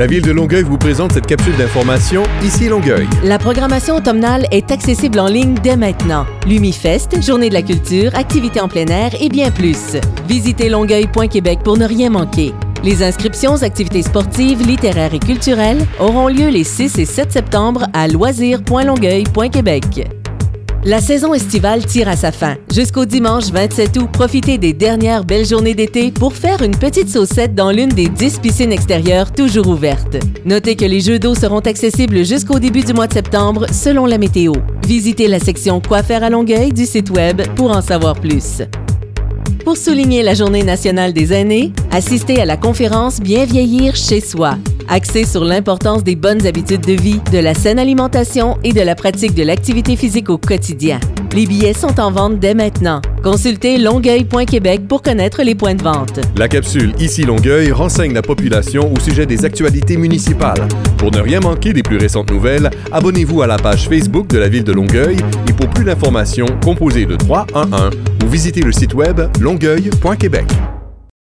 La ville de Longueuil vous présente cette capsule d'information Ici Longueuil. La programmation automnale est accessible en ligne dès maintenant. Lumifest, Journée de la culture, activités en plein air et bien plus. Visitez longueuil.québec pour ne rien manquer. Les inscriptions aux activités sportives, littéraires et culturelles auront lieu les 6 et 7 septembre à loisirs.longueuil.québec. La saison estivale tire à sa fin. Jusqu'au dimanche 27 août, profitez des dernières belles journées d'été pour faire une petite saucette dans l'une des 10 piscines extérieures toujours ouvertes. Notez que les jeux d'eau seront accessibles jusqu'au début du mois de septembre selon la météo. Visitez la section Quoi faire à Longueuil du site web pour en savoir plus. Pour souligner la Journée nationale des aînés, assistez à la conférence Bien vieillir chez soi, axée sur l'importance des bonnes habitudes de vie, de la saine alimentation et de la pratique de l'activité physique au quotidien. Les billets sont en vente dès maintenant. Consultez longueuil.québec pour connaître les points de vente. La capsule Ici Longueuil renseigne la population au sujet des actualités municipales. Pour ne rien manquer des plus récentes nouvelles, abonnez-vous à la page Facebook de la ville de Longueuil et pour plus d'informations, composez le 311 ou visitez le site web longueuil.québec.